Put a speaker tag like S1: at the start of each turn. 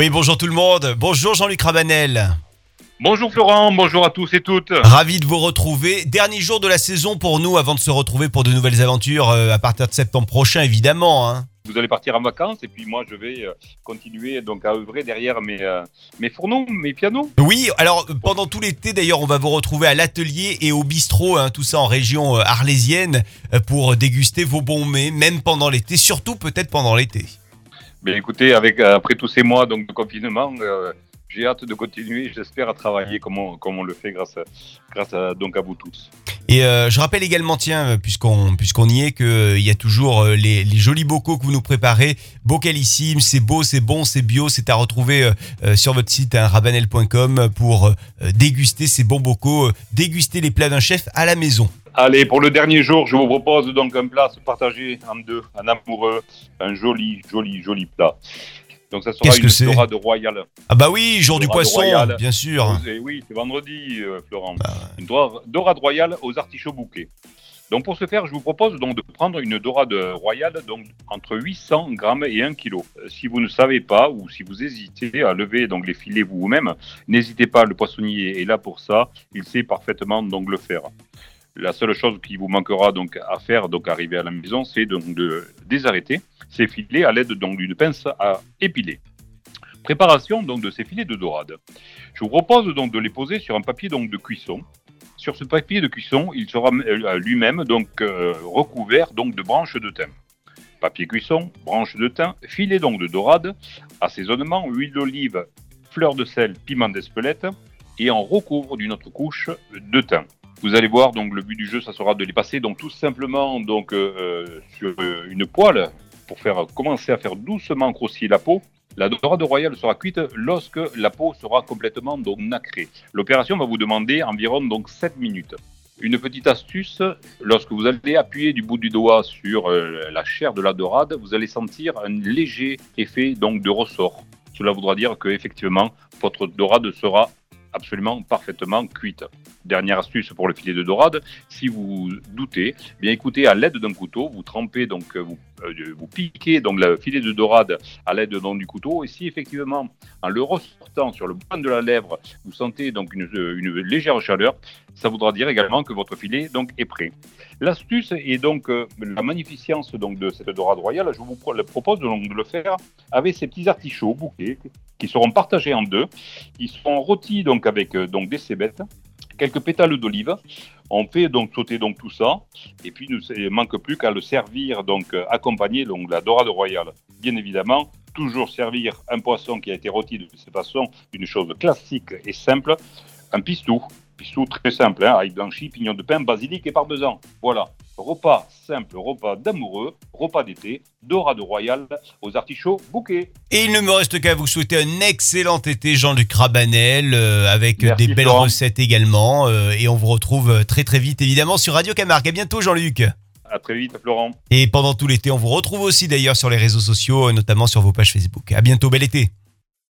S1: Oui, bonjour tout le monde. Bonjour Jean-Luc Rabanel.
S2: Bonjour Florent, bonjour à tous et toutes.
S1: Ravi de vous retrouver. Dernier jour de la saison pour nous avant de se retrouver pour de nouvelles aventures euh, à partir de septembre prochain, évidemment. hein.
S2: Vous allez partir en vacances et puis moi je vais euh, continuer donc à œuvrer derrière mes, euh, mes fourneaux, mes pianos.
S1: Oui, alors pendant tout l'été d'ailleurs, on va vous retrouver à l'atelier et au bistrot, hein, tout ça en région arlésienne, pour déguster vos bons mets, même pendant l'été, surtout peut-être pendant l'été.
S2: Mais écoutez, avec euh, après tous ces mois donc de confinement, euh, j'ai hâte de continuer, j'espère à travailler comme on, le fait grâce, grâce donc à vous tous.
S1: Et euh, je rappelle également, tiens, euh, puisqu'on y est, qu'il y a toujours euh, les, jolis bocaux que vous nous préparez, bocalissime, c'est beau, c'est bon, c'est bio, c'est à retrouver euh, euh, sur votre site hein, rabanel.com pour euh, déguster ces bons bocaux, euh, déguster les plats d'un chef à la maison.
S2: Allez, pour le dernier jour, je vous propose donc un plat à se partager en deux, un amoureux, un joli, joli, joli plat. Donc ça sera une
S1: c'est
S2: dorade royale.
S1: Ah bah oui, jour du poisson, bien sûr.
S2: Et oui, c'est vendredi, euh, Florent.
S1: Bah,
S2: Une dora- dorade royale aux artichauts bouquets. Donc pour ce faire, je vous propose donc de prendre une dorade royale donc entre 800 grammes et 1 kg. Euh, Si vous ne savez pas ou si vous hésitez à lever donc les filets vous-même, n'hésitez pas, le poissonnier est là pour ça. Il sait parfaitement donc le faire. La seule chose qui vous manquera donc à faire donc arriver à la maison, c'est donc de désarrêter ces filets à l'aide donc d'une pince à épiler. Préparation donc de ces filets de dorade. Je vous propose donc de les poser sur un papier donc de cuisson. Sur ce papier de cuisson, il sera euh, lui-même donc euh, recouvert donc de branches de thym. Papier cuisson, branches de thym, filet donc de dorade, assaisonnement, huile d'olive, fleur de sel, piment d'Espelette et on recouvre d'une autre couche de thym. Vous allez voir donc le but du jeu, ça sera de les passer donc tout simplement euh, euh, sur euh, une poêle pour faire commencer à faire doucement grossir la peau. La dorade royale sera cuite lorsque la peau sera complètement nacrée. L'opération va vous demander environ donc 7 minutes. Une petite astuce, lorsque vous allez appuyer du bout du doigt sur la chair de la dorade, vous allez sentir un léger effet donc de ressort. Cela voudra dire que effectivement votre dorade sera absolument parfaitement cuite. Dernière astuce pour le filet de dorade, si vous doutez, eh bien écoutez, à l'aide d'un couteau, vous trempez donc euh, vous, euh, vous piquez donc le filet de dorade à l'aide du couteau, et si effectivement en le ressortant sur le point de la lèvre, vous sentez donc une, euh, une légère chaleur, ça voudra dire également que votre filet donc est prêt. L'astuce est donc euh, la magnificence donc de cette dorade royale. Je vous propose donc de le faire avec ces petits artichauts bouquets qui seront partagés en deux. Ils seront rôtis donc avec euh, donc des cébettes, quelques pétales d'olive. On fait donc sauter donc tout ça et puis il ne manque plus qu'à le servir donc euh, accompagné donc la dorade royale. Bien évidemment, toujours servir un poisson qui a été rôti de cette façon, une chose classique et simple, un pistou. Très simple, hein, ail blanchi, pignon de pain, basilic et parmesan. Voilà. Repas simple, repas d'amoureux, repas d'été, dorade royale aux artichauts bouquets.
S1: Et il ne me reste qu'à vous souhaiter un excellent été, Jean-Luc Rabanel, euh, avec
S2: Merci,
S1: des belles recettes également. euh, et on vous retrouve euh, très très vite, évidemment, sur Radio Camargue. À bientôt, Jean-Luc.
S2: À très vite, Florent.
S1: Et pendant tout l'été, on vous retrouve aussi d'ailleurs sur les réseaux sociaux, notamment sur vos pages Facebook. À bientôt, bel été.